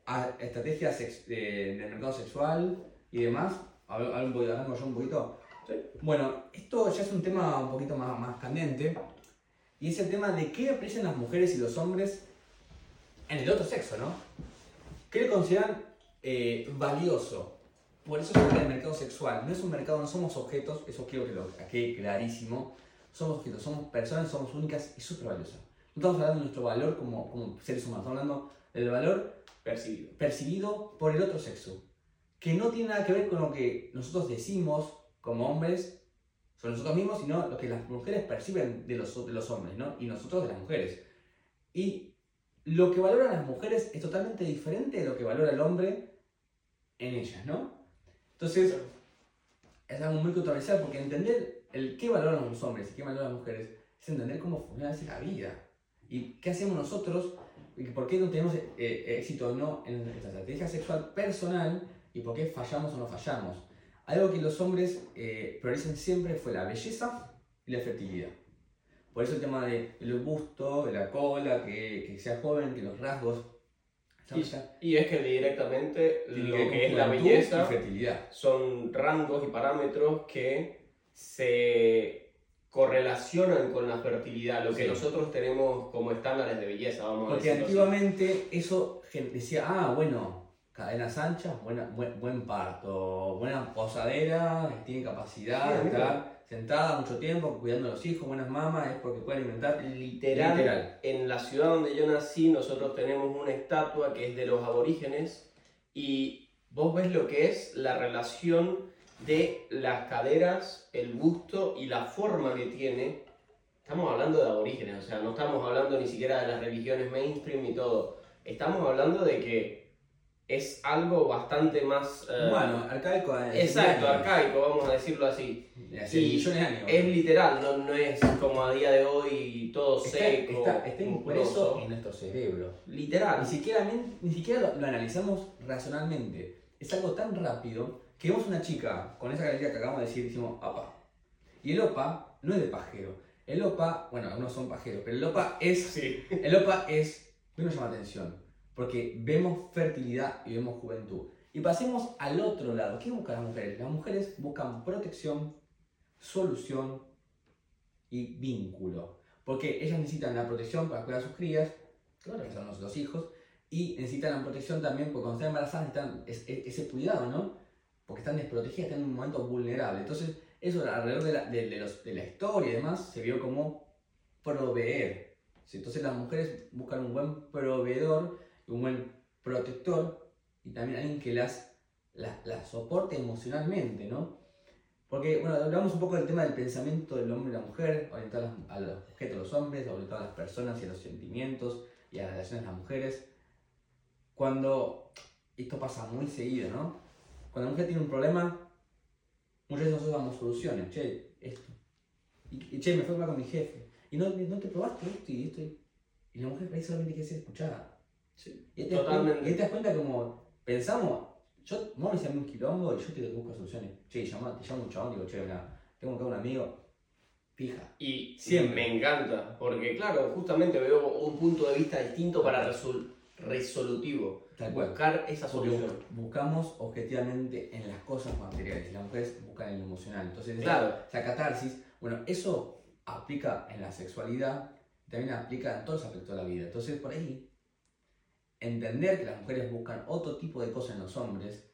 a estrategias de, del mercado sexual y demás? ¿Hablar un poquito, yo un poquito? Sí. Bueno, esto ya es un tema un poquito más, más candente y es el tema de qué aprecian las mujeres y los hombres en el otro sexo, ¿no? ¿Qué le consideran eh, valioso por eso se el mercado sexual. No es un mercado, no somos objetos, eso quiero que lo quede clarísimo. Somos objetos, somos personas, somos únicas y súper valiosas. No estamos hablando de nuestro valor como, como seres humanos, estamos hablando del valor percibido. percibido por el otro sexo. Que no tiene nada que ver con lo que nosotros decimos como hombres sobre nosotros mismos, sino lo que las mujeres perciben de los, de los hombres, ¿no? Y nosotros de las mujeres. Y lo que valoran las mujeres es totalmente diferente de lo que valora el hombre en ellas, ¿no? Entonces, es algo muy controversial porque entender el qué valoran los hombres y qué valoran las mujeres es entender cómo funciona la vida. Y qué hacemos nosotros y por qué no tenemos eh, éxito o no en nuestra estrategia sexual personal y por qué fallamos o no fallamos. Algo que los hombres eh, priorizan siempre fue la belleza y la fertilidad. Por eso el tema del busto, de la cola, que, que sea joven, que los rasgos. Y, es que directamente lo que, es la belleza fertilidad. son rangos y parámetros que se correlacionan con la fertilidad, lo que nosotros tenemos como estándares de belleza, vamos Porque a antiguamente eso decía, ah, bueno, cadenas anchas, buena, buen, parto, buena posadera, tiene capacidad de estar sentada mucho tiempo cuidando a los hijos, buenas mamas, es porque puede alimentar. Literal, Literal, en la ciudad donde yo nací, nosotros tenemos una estatua que es de los aborígenes y vos ves lo que es la relación de las caderas, el busto y la forma que tiene. Estamos hablando de aborígenes, o sea, no estamos hablando ni siquiera de las religiones mainstream y todo. Estamos hablando de que es algo bastante más... Uh, arcaico. Exacto, arcaico, vamos a decirlo así. y Es literal, no, no, es como a día de hoy todo seco. Está, está impreso en nuestro cerebro. Literal. Ni siquiera, ni siquiera lo, analizamos racionalmente. Es algo tan rápido que vemos una chica con esa característica que acabamos de decir y decimos, opa. Y el opa no es de pajero. El opa, bueno, algunos son pajeros, pero el opa es... Sí. El opa es... No nos llama atención porque vemos fertilidad y vemos juventud. Y pasemos al otro lado. ¿Qué buscan las mujeres? Las mujeres buscan protección, solución y vínculo. Porque ellas necesitan la protección para cuidar a sus crías, claro. que son los, hijos, y necesitan la protección también porque cuando están embarazadas necesitan ese cuidado, ¿no? Porque están desprotegidas, están en un momento vulnerable. Entonces, eso alrededor de la, de la historia y demás se vio como proveer. Entonces las mujeres buscan un buen proveedor un buen protector y también alguien que las, las, soporte emocionalmente, ¿no? Porque, bueno, hablamos un poco del tema del pensamiento del hombre y la mujer, orientado a los objetos de los hombres, orientado a las personas y a los sentimientos y a las relaciones de las mujeres. Cuando esto pasa muy seguido, ¿no? Cuando la mujer tiene un problema, muchas veces nosotros damos soluciones, che, esto. Y, che, me fue mal con mi jefe. Y no, no te probaste esto y esto. Y la mujer ahí solamente quiere ser escuchada. Y te, Totalmente. y te das cuenta como pensamos, yo, vos me un quilombo y yo te busco soluciones. Che, llama, te llamo un chabón digo, che, mira, tengo acá un amigo, fija. Y Siempre. me encanta, porque claro, justamente veo un punto de vista distinto para resol resolutivo. Buscar esa solución. buscamos objetivamente en las cosas materiales, las mujeres buscan en lo emocional. Entonces, claro. esa catarsis, bueno, eso aplica en la sexualidad, también aplica en todos los aspectos de la vida. Entonces, por ahí entender que las mujeres buscan otro tipo de cosas en los hombres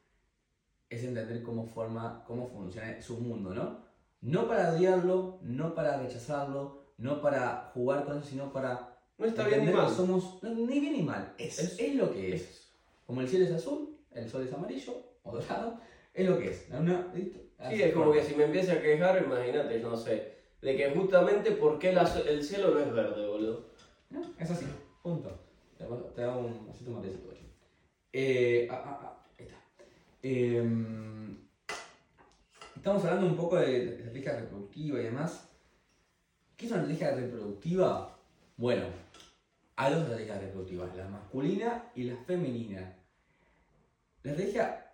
es entender cómo forma, cómo funciona su mundo, ¿no? No para odiarlo, no para rechazarlo, no para jugar con eso, sino para no está bien ni mal. somos ni bien ni mal, es, es, lo que es. Como el cielo es azul, el sol es amarillo o dorado, es lo que es. sí, es como que si me empieza a quejar, imagínate, no sé, de que justamente por qué el cielo no es verde, boludo. No, es así, punto. Te hago un así un matecito. Eh, ah, ah, ah, ahí está. Em, estamos hablando un poco de estrategia reproductiva y demás. ¿Qué es una estrategia reproductiva? Bueno, hay dos estrategias reproductivas, la masculina y la femenina. La estrategia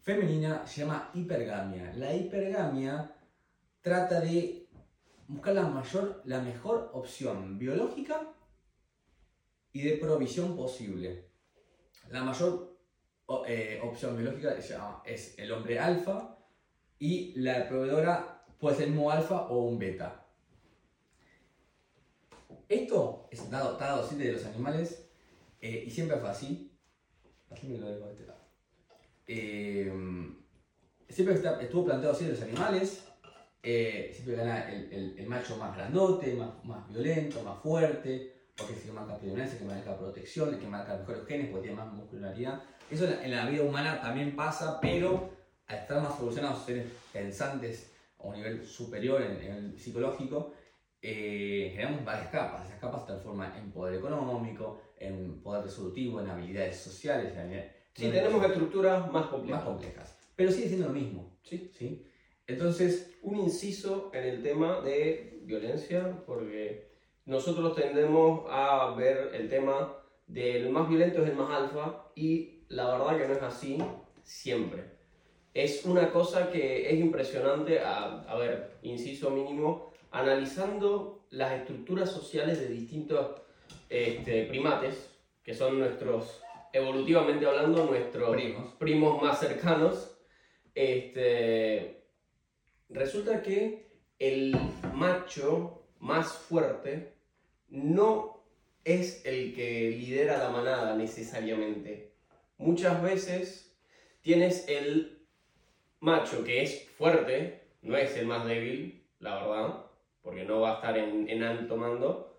femenina se llama hipergamia. La hipergamia trata de buscar la mayor, la mejor opción biológica y de provisión posible. La mayor eh, opción biológica es el hombre alfa y la proveedora puede ser un alfa o un beta. Esto es dado, dado de los animales eh, y siempre fue así. Aquí me lo dejo de este lado. Eh, siempre estuvo planteado así en los animales, eh, siempre gana el, el- el macho más grandote, más, más violento, más fuerte, porque es el que marca predominancia, el que marca protección, el que marca mejores genes, porque tiene más muscularidad. Eso en la, vida humana también pasa, pero al estar más evolucionados, seres pensantes a un nivel superior en, el psicológico, eh, generamos varias capas. Esas capas se transforman en poder económico, en poder resolutivo, en habilidades sociales, en Sí, tenemos estructuras más más complejas. complejas. Pero sigue siendo lo mismo. Sí. ¿sí? Entonces, Un inciso en el tema de violencia, porque nosotros tendemos a ver el tema del más violento es el más alfa y la verdad que no es así siempre. Es una cosa que es impresionante, a, a ver, inciso mínimo, analizando las estructuras sociales de distintos este, primates, que son nuestros, evolutivamente hablando, nuestros primos. primos más cercanos, este, resulta que el macho más fuerte no es el que lidera la manada necesariamente. Muchas veces tienes el macho que es fuerte, no es el más débil, la verdad, porque no va a estar en, alto mando,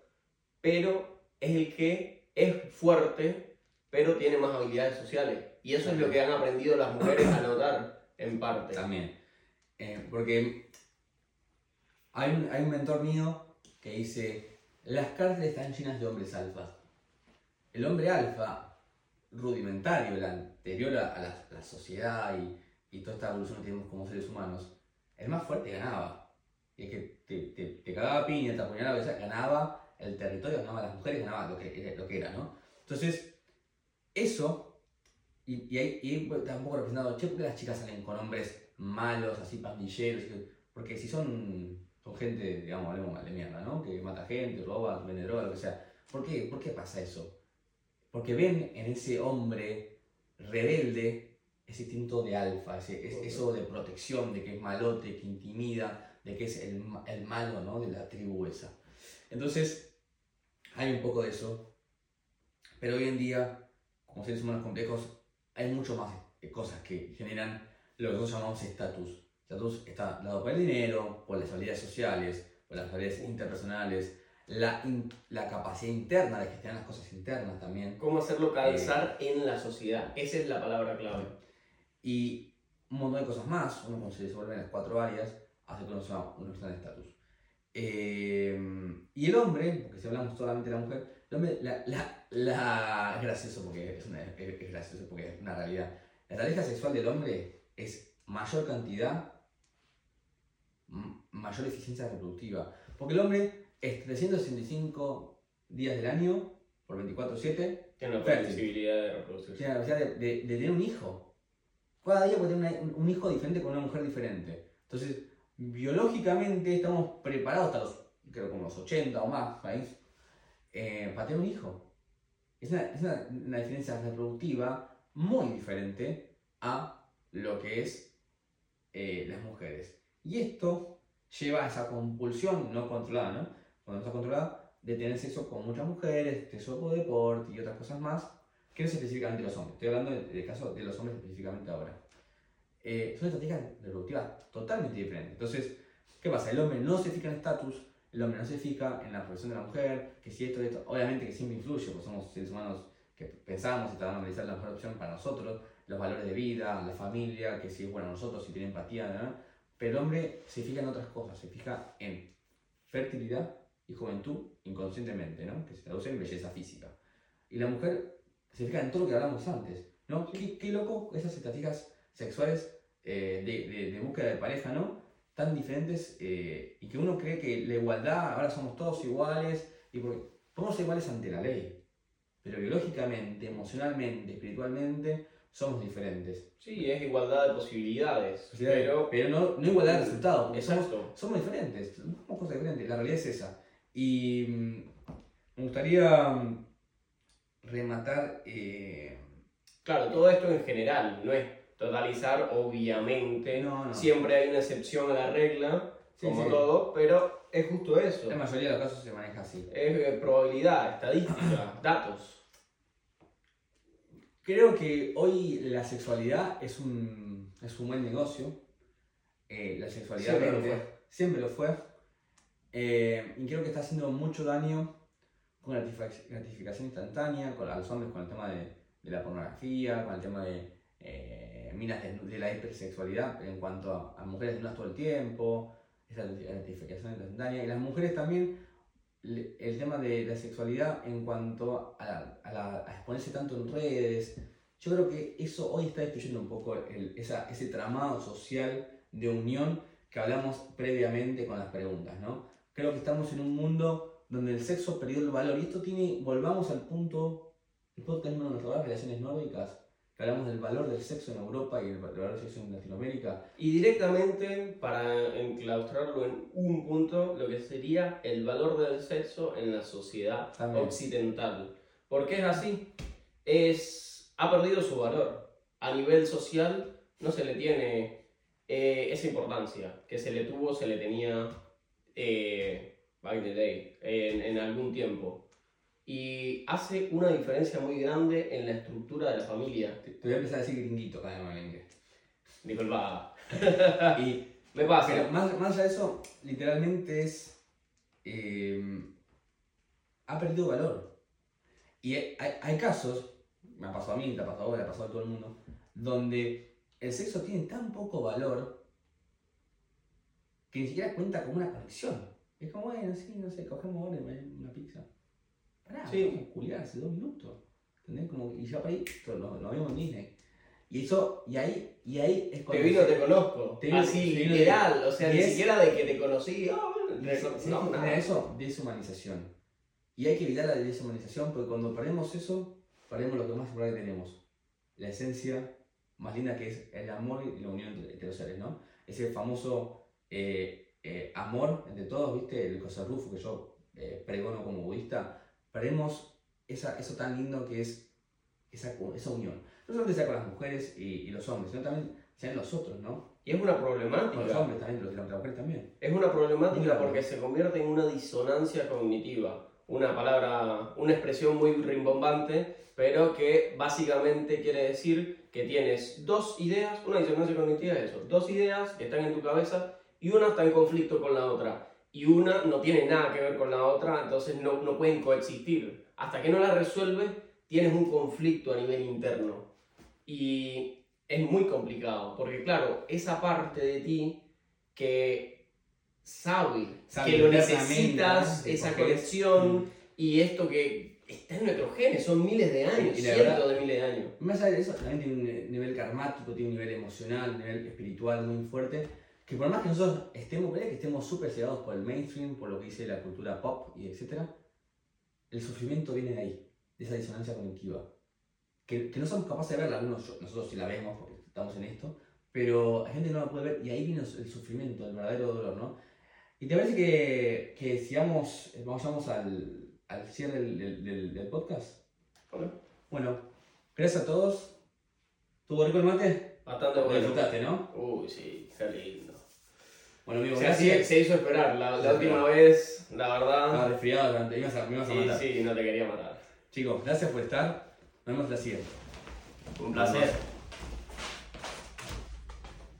pero es el que es fuerte, pero tiene más habilidades sociales. Y eso es lo que han aprendido las mujeres a notar, en parte. También. Eh, porque hay un, hay un mentor mío que dice, las cárceles están llenas de hombres alfas. El hombre alfa, rudimentario, el anterior a, la, la sociedad y, y toda esta evolución que tenemos como seres humanos, el más fuerte ganaba. Y el que te, te, te cagaba piña, te apuñalaba, ganaba el territorio, ganaba las mujeres, ganaba lo que, lo que era, ¿no? Entonces, eso, y, y ahí y tampoco representado, che, ¿por qué las chicas salen con hombres malos, así pandilleros? Porque si son, son gente, digamos, hablemos mal de mierda, ¿no? Que mata gente, roba, vende droga, lo que sea. ¿Por qué? ¿Por qué pasa eso? Porque ven en ese hombre rebelde ese instinto de alfa, ese, es- eso de protección, de que es malote, que intimida, de que es el, el malo, ¿no? De la tribu esa. Entonces, hay un poco de eso. Pero hoy en día, como seres humanos complejos, hay mucho más eh, cosas que generan lo que nosotros llamamos estatus. Estatus está dado por el dinero, por las habilidades sociales, por las habilidades interpersonales, la, in- la capacidad interna de gestionar las cosas internas también. ¿Cómo hacerlo calzar en la sociedad? Esa es la palabra clave. Y un montón de cosas más. Uno cuando se desenvuelve en las cuatro áreas, hace que uno sea una persona de estatus. Eh, y el hombre, porque si hablamos solamente de la mujer, el hombre, la, la, la- es gracioso porque es, una, es, es gracioso porque es una realidad. La tarea sexual del hombre es mayor cantidad, mayor eficiencia reproductiva. Porque el hombre es 365 días del año por 24-7 Tiene Fértil. posibilidad de reproducirse. tiene la capacidad de, de- de tener un hijo. Cada día puede tener una- un hijo diferente con una mujer diferente. Entonces, biológicamente estamos preparados hasta los, creo como los 80 o más, país, eh, para tener un hijo. Es una, es una- una diferencia reproductiva muy diferente a lo que es eh, las mujeres. Y esto lleva a esa compulsión no controlada, ¿no? Cuando no está controlada, de tener sexo con muchas mujeres, sexo por deporte y otras cosas más, que no es específicamente los hombres. Estoy hablando del del caso de los hombres específicamente ahora. Eh, son estrategias reproductivas totalmente diferentes. Entonces, ¿qué pasa? El hombre no se fija en estatus, el hombre no se fija en la profesión de la mujer, que si esto, esto, obviamente que siempre influye, porque somos seres humanos que pensamos y tratamos de analizar la mejor opción para nosotros, los valores de vida, la familia, que si es bueno a nosotros, si tiene empatía, ¿no? Pero el hombre se fija en otras cosas, se fija en fertilidad y juventud inconscientemente, ¿no? que se traduce en belleza física. Y la mujer se fija en todo lo que hablamos antes, ¿no? Qué, qué loco esas estrategias sexuales eh, de, de- de búsqueda de pareja, ¿no? Tan diferentes eh, y que uno cree que la igualdad, ahora somos todos iguales, y porque ser iguales ante la ley, pero biológicamente, emocionalmente, espiritualmente, somos diferentes. Sí, es igualdad de posibilidades. Pero, pero no, no igualdad de resultados, somos, exacto. somos diferentes, somos cosas diferentes, la realidad es esa. Y mm, me gustaría mm, rematar... eh, Claro, todo esto en general, no es totalizar, obviamente. No, no. Siempre hay una excepción a la regla, Sí, como sí. todo, pero es justo eso. la mayoría de los casos se maneja así. Es eh, probabilidad, estadística, <coughs> datos. Creo que hoy la sexualidad es un, es un buen negocio, eh, la sexualidad Siempre lo fue. siempre lo fue. Eh, y creo que está haciendo mucho daño con la gratific- gratificación instantánea, con, a los hombres con el tema de, de la pornografía, con el tema de eh, minas de, de la hipersexualidad en cuanto a, a mujeres desnudas todo el tiempo, esa gratificación instantánea. Y las mujeres también, el tema de la sexualidad en cuanto a, a la- a exponerse tanto en redes. Yo creo que eso hoy está destruyendo un poco el- esa- ese tramado social de unión que hablamos previamente con las preguntas, ¿no? Creo que estamos en un mundo donde el sexo perdió el valor. Y esto tiene, volvamos al punto, el podcast número uno, las relaciones nórdicas, que hablamos del valor del sexo en Europa y el valor del sexo en Latinoamérica. Y directamente, para enclaustrarlo en un punto, lo que sería el valor del sexo en la sociedad También. occidental. ¿Por qué es así? Es, ha perdido su valor. A nivel social no se le tiene eh, esa importancia que se le tuvo, se le tenía eh, back in the day, en, en algún tiempo. Y hace una diferencia muy grande en la estructura de la familia. Te, te voy a empezar a decir gringuito cada vez. Disculpa, <laughs> Y me pasa. Pero más, más allá de eso, literalmente es. eh, ha perdido valor. Y hay, hay- casos, me ha pasado a mí, te ha pasado a vos, le ha pasado a todo el mundo, donde el sexo tiene tan poco valor que ni siquiera cuenta como una conexión. Es como, bueno, sí, no sé, cogemos ahora y me- una pizza. Pará, Sí. vamos a culiar hace dos minutos. ¿Entendés? Como, y ya para ahí, lo, lo vimos en Disney. Y eso, y ahí, y ahí es Te cuando. vino, te conozco. Te vino- Así, te vino- literal. O sea, ni es- siquiera de que te conocí. te sí, no, nada. eso, deshumanización. Y hay que evitar la deshumanización porque cuando perdemos eso, perdemos lo que más importante tenemos. La esencia más linda que es el amor y la unión entre, entre los seres, ¿no? Ese famoso eh, eh, amor entre todos, ¿viste? El Rufo que yo eh, pregono como budista. Perdemos esa, eso tan lindo que es esa, esa unión. No solamente sea con las mujeres y, y los hombres, sino también sean los otros, ¿no? Y es una Con los problemática. hombres también, los, las mujeres también. Es una problemática porque se convierte en una disonancia cognitiva. Una palabra, una expresión muy rimbombante, pero que básicamente quiere decir que tienes dos ideas, una disonancia cognitiva es eso, dos ideas que están en tu cabeza y una está en conflicto con la otra. Y una no tiene nada que ver con la otra, entonces no, no pueden coexistir. Hasta que no la resuelves, tienes un conflicto a nivel interno. Y es muy complicado, porque claro, esa parte de ti que sabe, Sabe que lo necesitas, ¿no? Esa conexión Mm. y esto que está en nuestros genes, son miles de años, cientos verdad- de miles de años. Más allá de eso, también tiene un nivel karmático, tiene un nivel emocional, un nivel espiritual muy fuerte. Que por más que nosotros estemos, que estemos súper cegados por el mainstream, por lo que dice la cultura pop y etc., el sufrimiento viene de ahí, de esa disonancia cognitiva. Que, que no somos capaces de verla, algunos, nosotros sí la vemos porque estamos en esto, pero la gente no la puede ver y ahí viene el sufrimiento, el verdadero dolor, ¿no? ¿Y te parece que, que sigamos, eh, vamos al, al cierre del, del- del- del podcast? Bueno, gracias a todos. ¿Tuvo rico el mate? Bastante Lo bueno. disfrutaste, ¿no? Uy, sí, qué lindo. Bueno, amigo, O sea, sí, se hizo esperar. La, la última esperó. vez, la Estaba verdad, resfriado durante, me ibas a, me ibas a sí, matar. sí, no te quería matar. Chicos, gracias por estar. Nos vemos la siguiente. Un placer.